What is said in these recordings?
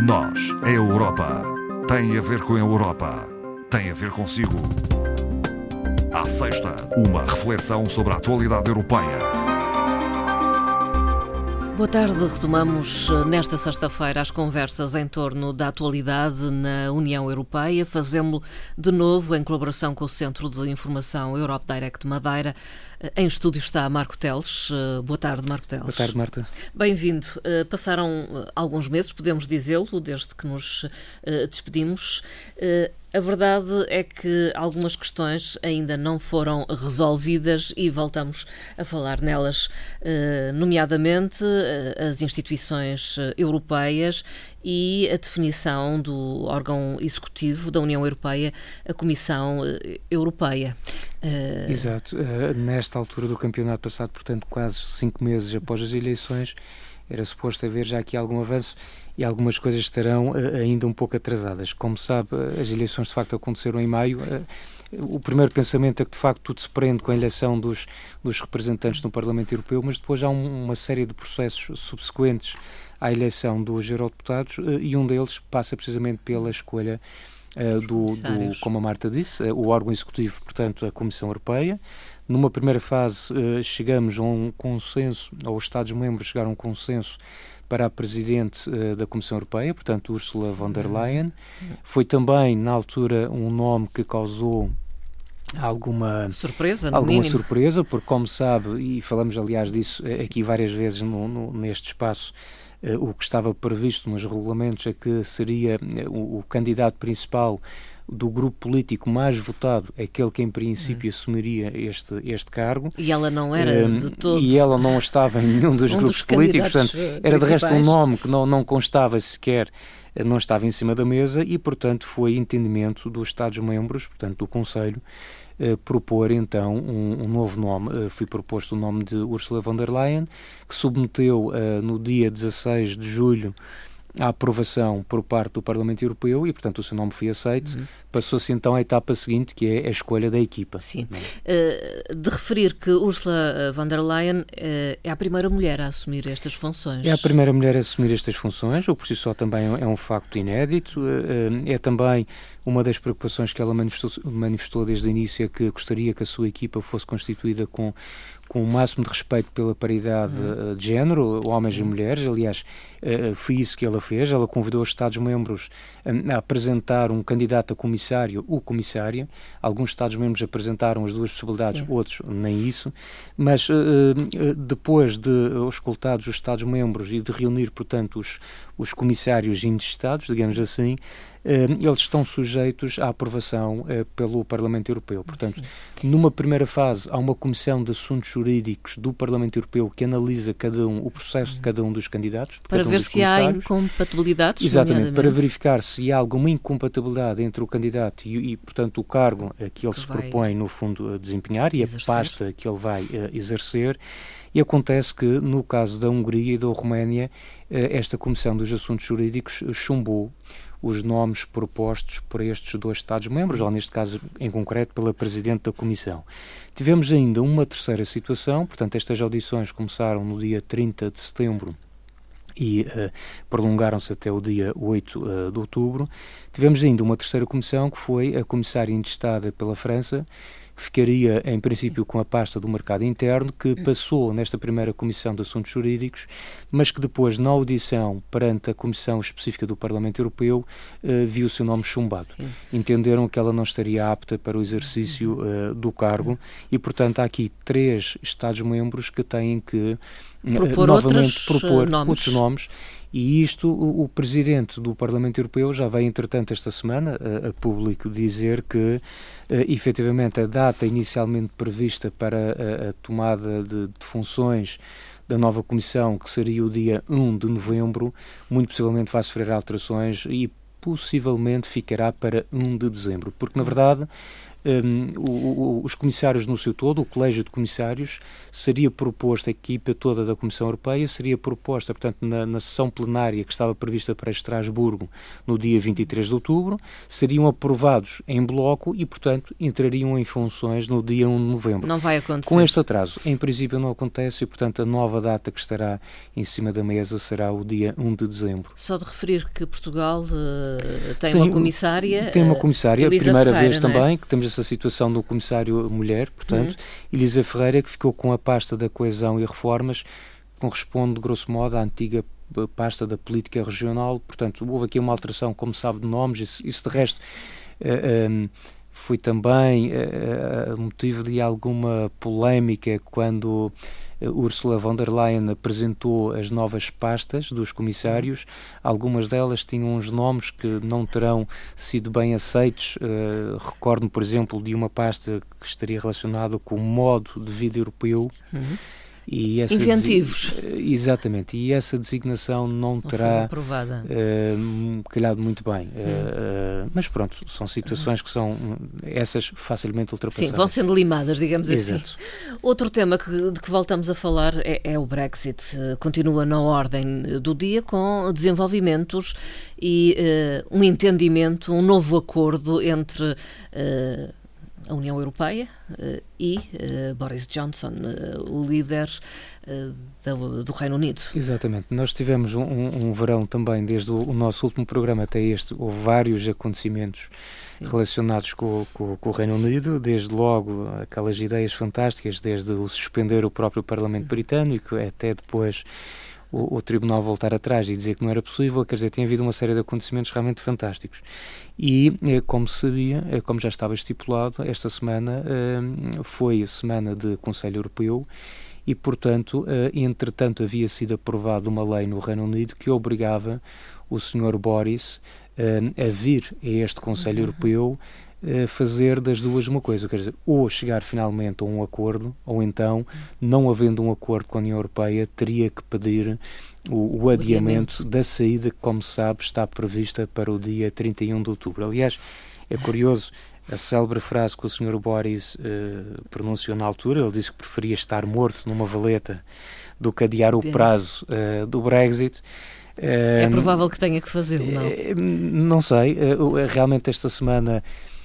Nós, a Europa, tem a ver com a Europa, tem a ver consigo. À sexta, uma reflexão sobre a atualidade europeia. Boa tarde. Retomamos eh, nesta sexta-feira as conversas em torno da atualidade na União Europeia. Fazemos de novo em colaboração com o Centro de Informação Europe Direct Madeira. Eh, em estúdio está Marco Teles. Eh, boa tarde, Marco Teles. Boa tarde, Marta. Bem-vindo. Passaram alguns meses, podemos dizê-lo, desde que nos despedimos. A verdade é que algumas questões ainda não foram resolvidas e voltamos a falar nelas, eh, nomeadamente eh, as instituições eh, europeias e a definição do órgão executivo da União Europeia, a Comissão Europeia. Exato. Nesta altura do campeonato passado, portanto, quase cinco meses após as eleições, era suposto haver já aqui algum avanço e algumas coisas estarão uh, ainda um pouco atrasadas. Como sabe, uh, as eleições de facto aconteceram em maio. Uh, o primeiro pensamento é que de facto tudo se prende com a eleição dos, dos representantes no Parlamento Europeu, mas depois há um, uma série de processos subsequentes à eleição dos eurodeputados e um deles passa precisamente pela escolha do, do, como a Marta disse, o órgão executivo, portanto, a Comissão Europeia. Numa primeira fase, chegamos a um consenso, ou os Estados-membros chegaram a um consenso para a Presidente uh, da Comissão Europeia, portanto Ursula von der Leyen. Foi também, na altura, um nome que causou alguma surpresa, alguma mínimo. surpresa, porque como sabe, e falamos aliás disso eh, aqui várias vezes no, no, neste espaço, uh, o que estava previsto nos regulamentos é que seria o, o candidato principal do grupo político mais votado, aquele que em princípio hum. assumiria este, este cargo. E ela não era um, de todo. E ela não estava em nenhum dos um grupos dos políticos, portanto, era de resto um nome que não, não constava sequer, eh, não estava em cima da mesa e, portanto, foi entendimento dos Estados-membros, portanto, do Conselho, eh, propor então um, um, novo nome. Foi proposto o nome de Ursula von der Leyen, que submeteu no dia 16 de julho a aprovação por parte do Parlamento Europeu e, portanto, o seu nome foi aceito. Uhum. Passou-se então à etapa seguinte, que é a escolha da equipa. Sim. Uh, de referir que Ursula eh, von der Leyen uh, é a primeira mulher a assumir estas funções. É a primeira mulher a assumir estas funções, o por si só também é um facto inédito. Uh, é também uma das preocupações que ela manifestou, manifestou desde o início, é que gostaria que a sua equipa fosse constituída com com o máximo de respeito pela paridade uhum. de género, homens e mulheres. Aliás, uh, foi isso que ela fez. Ela convidou os Estados-membros a, apresentar um candidato a comissário, o comissário. Alguns Estados-membros apresentaram as duas possibilidades, Sim. outros nem isso. Mas depois de escoltados os Estados-membros e de reunir, portanto, os, os comissários intestados, digamos assim, eles estão sujeitos à aprovação pelo Parlamento Europeu. Portanto, Sim. numa primeira fase, há uma comissão de assuntos jurídicos do Parlamento Europeu que analisa cada um, o processo de cada um dos candidatos. Para ver um se há incompatibilidades. Exatamente, para verificar se há alguma incompatibilidade entre o candidato e, e portanto, o cargo que ele que se propõe, no fundo, a desempenhar exercer. e a pasta que ele vai exercer. E acontece que, no caso da Hungria e da Roménia, uh, esta Comissão dos Assuntos Jurídicos chumbou os nomes propostos por estes dois Estados-membros, ou neste caso em concreto pela Presidente da Comissão. Tivemos ainda uma terceira situação, portanto, estas audições começaram no dia 30 de setembro e uh, prolongaram-se até o dia 8 uh, eh, de outubro. Tivemos ainda uma terceira comissão, que foi a comissária intestada pela França, que ficaria, em princípio, com a pasta do mercado interno, que passou nesta primeira Comissão de Assuntos Jurídicos, mas que depois, na audição perante a Comissão Específica do Parlamento Europeu, uh, viu o seu nome chumbado. Entenderam que ela não estaria apta para o exercício uh, do cargo e, portanto, há aqui três Estados-membros que têm que propor novamente propor nomes. outros nomes e isto, o, o, Presidente do Parlamento Europeu já veio, entretanto, esta semana a, a público dizer que, uh, efetivamente, a data inicialmente prevista para a, a tomada de, de, funções da nova Comissão, que seria o dia 1 de novembro, muito possivelmente vai sofrer alterações e possivelmente ficará para 1 de dezembro, porque, na verdade, um, o, o, os comissários no seu todo, o colégio de comissários, seria proposto, a equipa toda da Comissão Europeia seria proposta, portanto, na, na sessão plenária que estava prevista para Estrasburgo no dia 23 de outubro, seriam aprovados em bloco e, portanto, entrariam em funções no dia 1 de novembro. Não vai acontecer. Com este atraso, em princípio não acontece e, portanto, a nova data que estará em cima da mesa será o dia 1 de dezembro. Só de referir que Portugal uh, tem Sim, uma comissária. Tem uma comissária, uh, primeira Ferreira, vez é? também, que temos essa situação do comissário mulher, portanto, uhum. Elisa Ferreira, que ficou com a pasta da coesão e reformas, corresponde, grosso modo, à antiga pasta da política regional, portanto, houve aqui uma alteração, como sabe, de nomes, isso, isso de resto. Uh, um, foi também uh, motivo de alguma polémica quando Ursula von der Leyen apresentou as novas pastas dos comissários. Algumas delas tinham uns nomes que não terão sido bem aceitos. Uh, Recordo-me, por exemplo, de uma pasta que estaria relacionada com o modo de vida europeu. Uhum e essa Inventivos. Exatamente, e essa designação não, não terá uh, calhado muito bem. Hum. Uh, mas pronto, são situações que são essas facilmente ultrapassadas. Sim, vão sendo limadas, digamos assim. Exato. assim. Outro tema que, de que voltamos a falar é, é o Brexit. Continua na ordem do dia com desenvolvimentos e uh, um entendimento, um novo acordo entre a União Europeia uh, e uh, Boris Johnson, uh, o líder do, do, Reino Unido. Exatamente. Nós tivemos um, um, verão também, desde o, o, nosso último programa até este, houve vários acontecimentos Sim. relacionados com, com, com, o Reino Unido, desde logo aquelas ideias fantásticas, desde o suspender o próprio Parlamento Britânico até depois o, o, Tribunal voltar atrás e dizer que não era possível, quer dizer, tem havido uma série de acontecimentos realmente fantásticos. E, eh, como se sabia, eh, como já estava estipulado, esta semana eh, foi a semana de Conselho Europeu e, portanto, entretanto havia sido aprovada uma lei no Reino Unido que obrigava o Sr. Boris a vir a este Conselho uhum. Europeu fazer das duas uma coisa, quer dizer, ou chegar finalmente a um acordo, ou então, não havendo um acordo com a União Europeia, teria que pedir o, o adiamento da saída que, como se sabe, está prevista para o dia 31 de outubro. Aliás, é curioso a célebre frase que o Sr. Boris uh, pronunciou na altura, ele disse que preferia estar morto numa valeta do que adiar o prazo uh, do Brexit. é provável que tenha que fazê-lo, não? Não sei. realmente esta semana eh,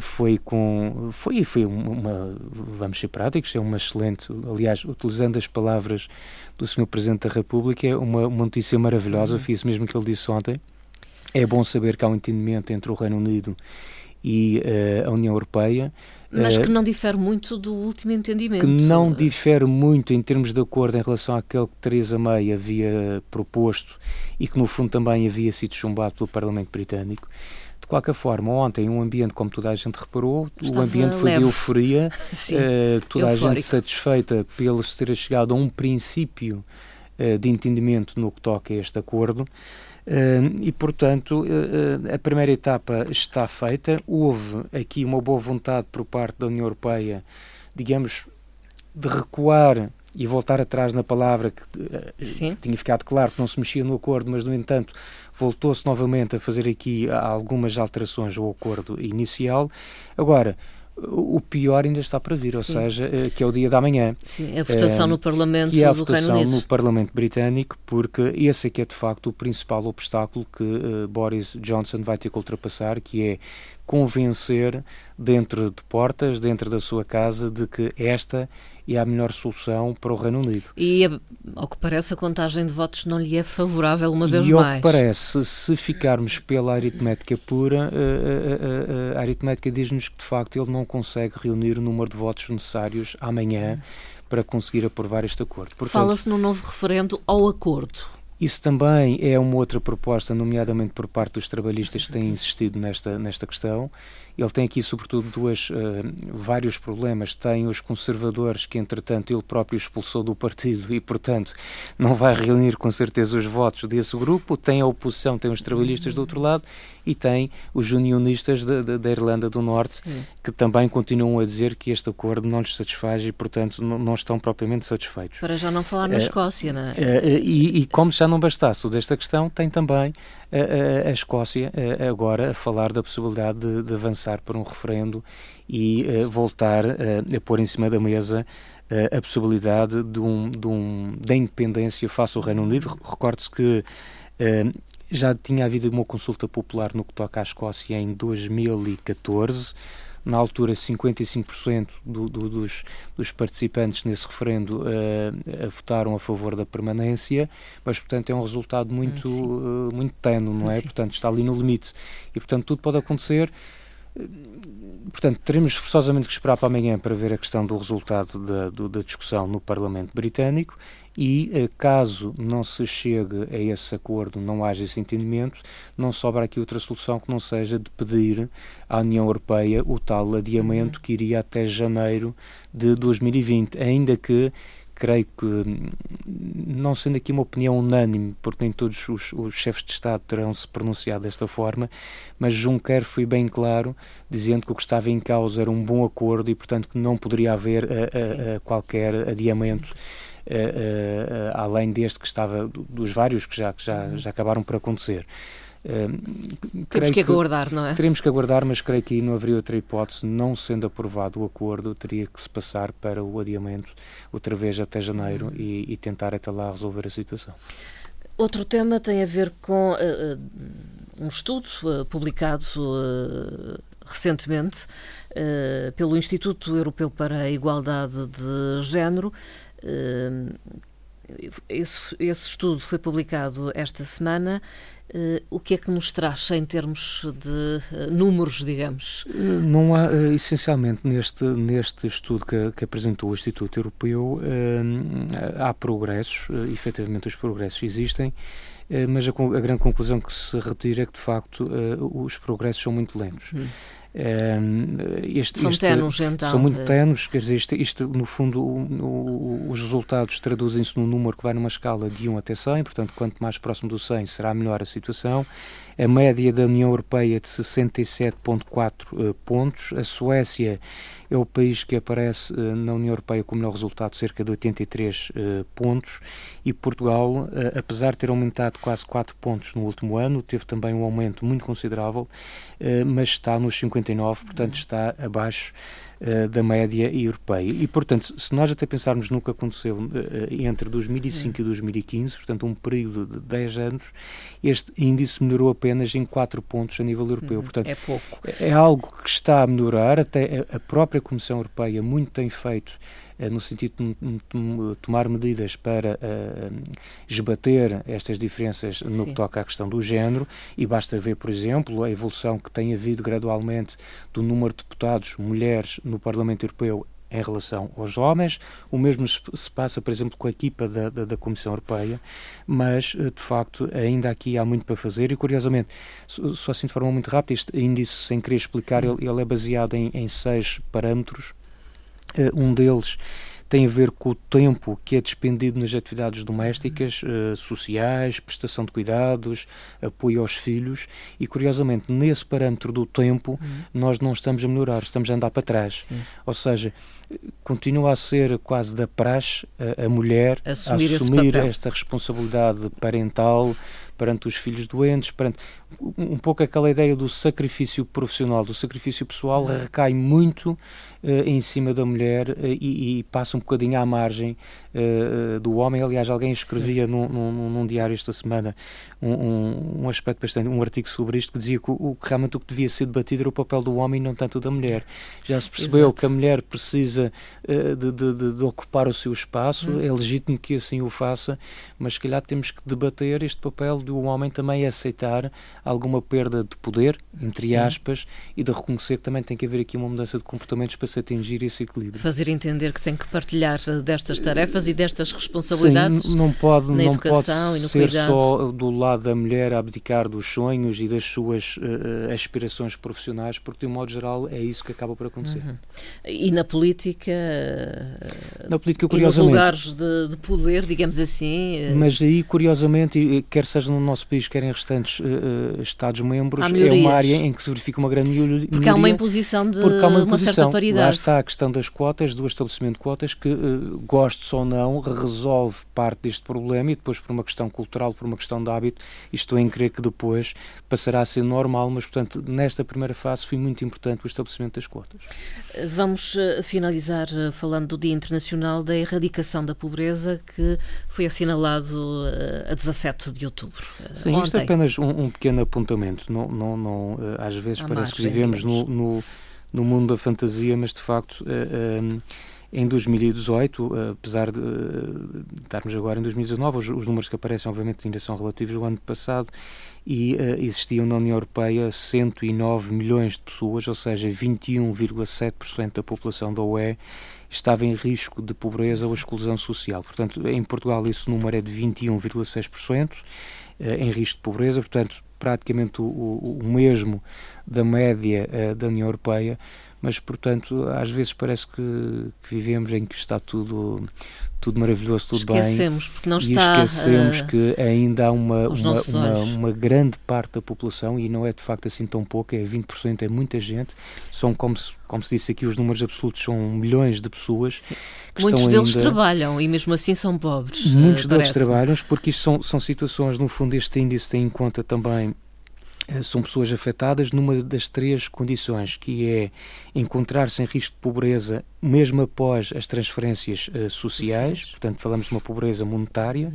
foi com foi foi uma vamos ser práticos é uma excelente aliás utilizando as palavras do Sr. Presidente da República é uma, uma notícia maravilhosa uhum. fiz mesmo que ele disse ontem é bom saber que há um entendimento entre o Reino Unido e uh, a União Europeia mas que não difere muito do último entendimento. Que não difere muito em termos de acordo em relação àquele que Theresa May havia proposto e que no fundo também havia sido chumbado pelo Parlamento Britânico qualquer forma, ontem um ambiente, como toda a gente reparou, Estava o ambiente foi leve. de euforia, Sim, uh, toda eufórico. a gente satisfeita pelo se ter chegado a um princípio uh, de entendimento no que toca a este acordo. Uh, e, portanto, a primeira etapa está feita. Houve aqui uma boa vontade por parte da União Europeia, digamos, de recuar e voltar atrás na palavra que uh, tinha ficado claro que não se mexia no acordo, mas no entanto voltou-se novamente a fazer aqui algumas alterações ao acordo inicial. Agora, o pior ainda está para vir, ou seja, uh, que é o dia da manhã. Sim, a votação uh, no Parlamento que é a votação no Parlamento Britânico, porque esse é que é de facto o principal obstáculo que Boris Johnson vai ter que ultrapassar, que é convencer dentro de portas, dentro da sua casa, de que esta é a melhor solução para o Reino Unido. E, ao que parece, a contagem de votos não lhe é favorável uma vez e, mais. E ao que parece, se ficarmos pela aritmética pura, a, a, a, a aritmética diz-nos que, de facto, ele não consegue reunir o número de votos necessários amanhã para conseguir aprovar este acordo. Fala-se no novo referendo ao acordo. Isso também é uma outra proposta, nomeadamente por parte dos trabalhistas que têm insistido nesta, nesta questão. Ele tem aqui, sobretudo, duas, uh, vários problemas. Tem os conservadores, que entretanto ele próprio expulsou do partido e, portanto, não vai reunir com certeza os votos desse grupo. Tem a oposição, tem os trabalhistas do outro lado e tem os unionistas da Irlanda do Norte, Sim. que também continuam a dizer que este acordo não lhes satisfaz e, portanto, não, estão propriamente satisfeitos. Para já não falar na uh, Escócia, não é? Uh, e, e como já não bastasse desta questão, tem também a, a, Escócia agora a falar da possibilidade de, de avançar para um referendo e voltar a pôr em cima da mesa a possibilidade de um, de um, da independência face ao Reino Unido. Recorde-se que já tinha havido uma consulta popular no que toca à Escócia em 2014 na altura 55% do, do, dos, dos, participantes nesse referendo uh, votaram a favor da permanência, mas portanto é um resultado muito, uh, muito tenue, não é? Sim. Portanto está ali no limite e portanto tudo pode acontecer. Portanto, teremos forçosamente que esperar para amanhã para ver a questão do resultado da, do, da discussão no Parlamento Britânico e, eh, caso não se chegue a esse acordo, não haja esse entendimento, não sobra aqui outra solução que não seja de pedir à União Europeia o tal adiamento uhum. que iria até janeiro de 2020, ainda que creio que, não sendo aqui uma opinião unânime, porque nem todos os, os, chefes de Estado terão se pronunciado desta forma, mas Juncker foi bem claro, dizendo que o que estava em causa era um bom acordo e, portanto, que não poderia haver a, a, a qualquer adiamento. Uh, além deste que estava, dos vários que já, que já, já acabaram por acontecer. Uh, Temos que aguardar, que, não é? Teremos que aguardar, mas creio que aí não haveria outra hipótese. Não sendo aprovado o acordo, teria que se passar para o adiamento outra vez até janeiro uhum. e, e, tentar até lá resolver a situação. Outro tema tem a ver com uh, um estudo uh, publicado recentemente pelo Instituto Europeu para a Igualdade de Género esse, esse, estudo foi publicado esta semana. Uh, o que é que nos traz em termos de uh, números, digamos? Não há, uh, essencialmente, neste, neste estudo que, que apresentou o Instituto Europeu, há progressos, efetivamente os progressos existem, mas a, a, grande conclusão que se retira é que, de facto, os progressos são muito lentos. Hum. Este, são este, tenos, então. São muito tenos, quer dizer, isto, isto no fundo, o, o, os resultados traduzem-se num número que vai numa escala de 1 até 100, portanto, quanto mais próximo do 100 será melhor a situação. A média da União Europeia de 67,4 uh, eh, pontos. A Suécia é o país que aparece uh, na União Europeia com o melhor resultado, cerca de 83 uh, eh, pontos. E Portugal, apesar de ter aumentado quase 4 pontos no último ano, teve também um aumento muito considerável, mas está nos 59, portanto está abaixo da média europeia. E, portanto, se nós até pensarmos no que aconteceu entre 2005 e 2015, portanto, um período de 10 anos, este índice melhorou apenas em 4 pontos a nível europeu. Uhum, portanto, é pouco. É, é algo que está a melhorar, até a própria Comissão Europeia muito tem feito eh, no sentido de tomar medidas para uh, esbater estas diferenças no Sim. que toca à questão do género, e basta ver, por exemplo, a evolução que tem havido gradualmente do número de deputados mulheres no Parlamento Europeu em relação aos homens. O mesmo se passa, por exemplo, com a equipa da, da, da, Comissão Europeia, mas, eh, de facto, ainda aqui há muito para fazer. E, curiosamente, só assim de forma muito rápida, este índice, sem querer explicar, ele, ele, é baseado em, em seis parâmetros. Uh, um deles tem a ver com o tempo que é despendido nas atividades domésticas, uh, sociais, prestação de cuidados, apoio aos filhos e, curiosamente, nesse parâmetro do tempo, uhum. nós não estamos a melhorar, estamos a andar para trás. Sim. Ou seja, continua a ser quase da praxe a, a mulher assumir, assumir esta responsabilidade parental perante os filhos doentes, perante um pouco aquela ideia do sacrifício profissional, do sacrifício pessoal, recai muito uh, em cima da mulher uh, e, e, passa um bocadinho à margem uh, do homem. Aliás, alguém escrevia num, num, num, diário esta semana um, um, um, aspecto bastante, um artigo sobre isto que dizia que, o, que realmente o que devia ser debatido era o papel do homem e não tanto da mulher. Já se percebeu Exato. que a mulher precisa de, de, de, de, ocupar o seu espaço, hum. é legítimo que assim o faça, mas se calhar temos que debater este papel do homem também aceitar alguma perda de poder, entre Sim. aspas, e de reconhecer que também tem que haver aqui uma mudança de comportamentos para se atingir esse equilíbrio. Fazer entender que tem que partilhar destas tarefas e destas responsabilidades Sim, não pode, na não educação pode e no ser cuidado. só do lado da mulher a abdicar dos sonhos e das suas uh, aspirações profissionais, porque de um modo geral é isso que acaba por acontecer. Uhum. E na política, na política curiosamente, e nos lugares de, de poder, digamos assim. Mas aí curiosamente, quer seja no nosso país, quer em restantes uh, Estados-membros, é uma área em que se verifica uma grande melhoria. Porque há uma imposição de há uma, imposição. uma certa paridade. Lá está a questão das cotas, do estabelecimento de cotas, mas que, uh, gostes ou não, resolve parte deste problema e depois, por uma questão cultural, por uma questão de hábito, estou em crer que depois passará a ser normal, mas, portanto, nesta primeira fase foi muito importante o estabelecimento das cotas. Vamos uh, finalizar uh, falando do Dia Internacional da Erradicação da Pobreza, que foi assinalado a 17 de outubro. Sim, ontem. isto é apenas um, um pequeno apontamento. Não, não, não, às vezes parece que vivemos no, no no mundo da fantasia, mas de facto uh, em 2018, apesar de uh, estarmos agora em 2019, os, os, números que aparecem obviamente ainda são relativos ao ano passado e uh, existiam na União Europeia 109 milhões de pessoas, ou seja, 21,7% da população da UE estava em risco de pobreza ou exclusão social. Portanto, em Portugal esse número é de 21,6% em risco de pobreza, portanto, praticamente o, o, mesmo da média uh, da União Europeia, mas portanto às vezes parece que, que, vivemos em que está tudo tudo maravilhoso, tudo esquecemos, bem. Esquecemos, porque não e está. esquecemos uh, que ainda há uma, uma, uma, uma, grande parte da população, e não é de facto assim tão pouco, é 20%, é muita gente. São, como se, como se disse aqui, os números absolutos são milhões de pessoas. Muitos deles ainda... trabalham e mesmo assim são pobres. Muitos uh, deles trabalham, porque isto são, são situações, no fundo, este índice tem em conta também eh, são pessoas afetadas numa das três condições, que é encontrar-se em risco de pobreza mesmo após as transferências uh, sociais, portanto falamos de uma pobreza monetária.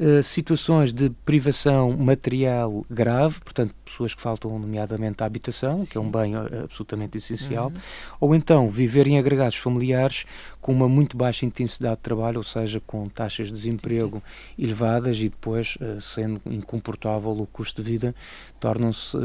Eh, situações de privação material grave, portanto, pessoas que faltam, nomeadamente, à habitação, que é um bem uh, absolutamente essencial, uhum. ou então viver em agregados familiares com uma muito baixa intensidade de trabalho, ou seja, com taxas de desemprego Sim. elevadas e depois, uh, sendo incomportável o custo de vida, tornam-se,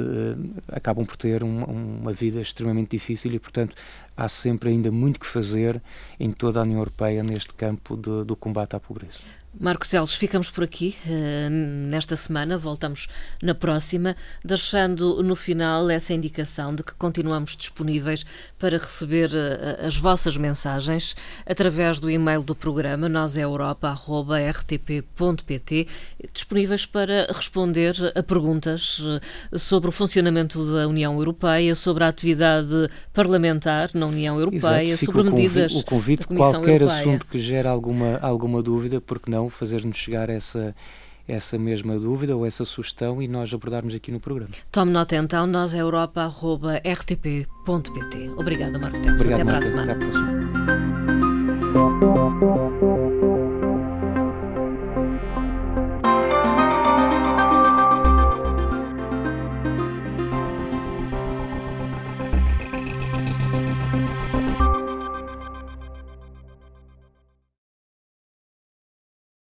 acabam por ter um, uma vida extremamente difícil e, portanto, há sempre ainda muito que fazer em toda a União Europeia neste campo de, do combate à pobreza. Marcos Elos, ficamos por aqui uh, nesta semana, voltamos na próxima, deixando no final essa indicação de que continuamos disponíveis para receber uh, as vossas mensagens através do e-mail do programa noseuropa.rtp.pt, disponíveis para responder a perguntas uh, sobre o funcionamento da União Europeia, sobre a atividade parlamentar na União Europeia, Exato, sobre medidas o convite, qualquer Europeia. assunto que gere alguma, alguma dúvida, porque não fazer-nos chegar essa essa mesma dúvida ou essa sugestão e nós abordarmos aqui no programa. Tome nota então, nós Europa.rtp.pt. Obrigada, Marco Teles. Até para a semana. Até a próxima.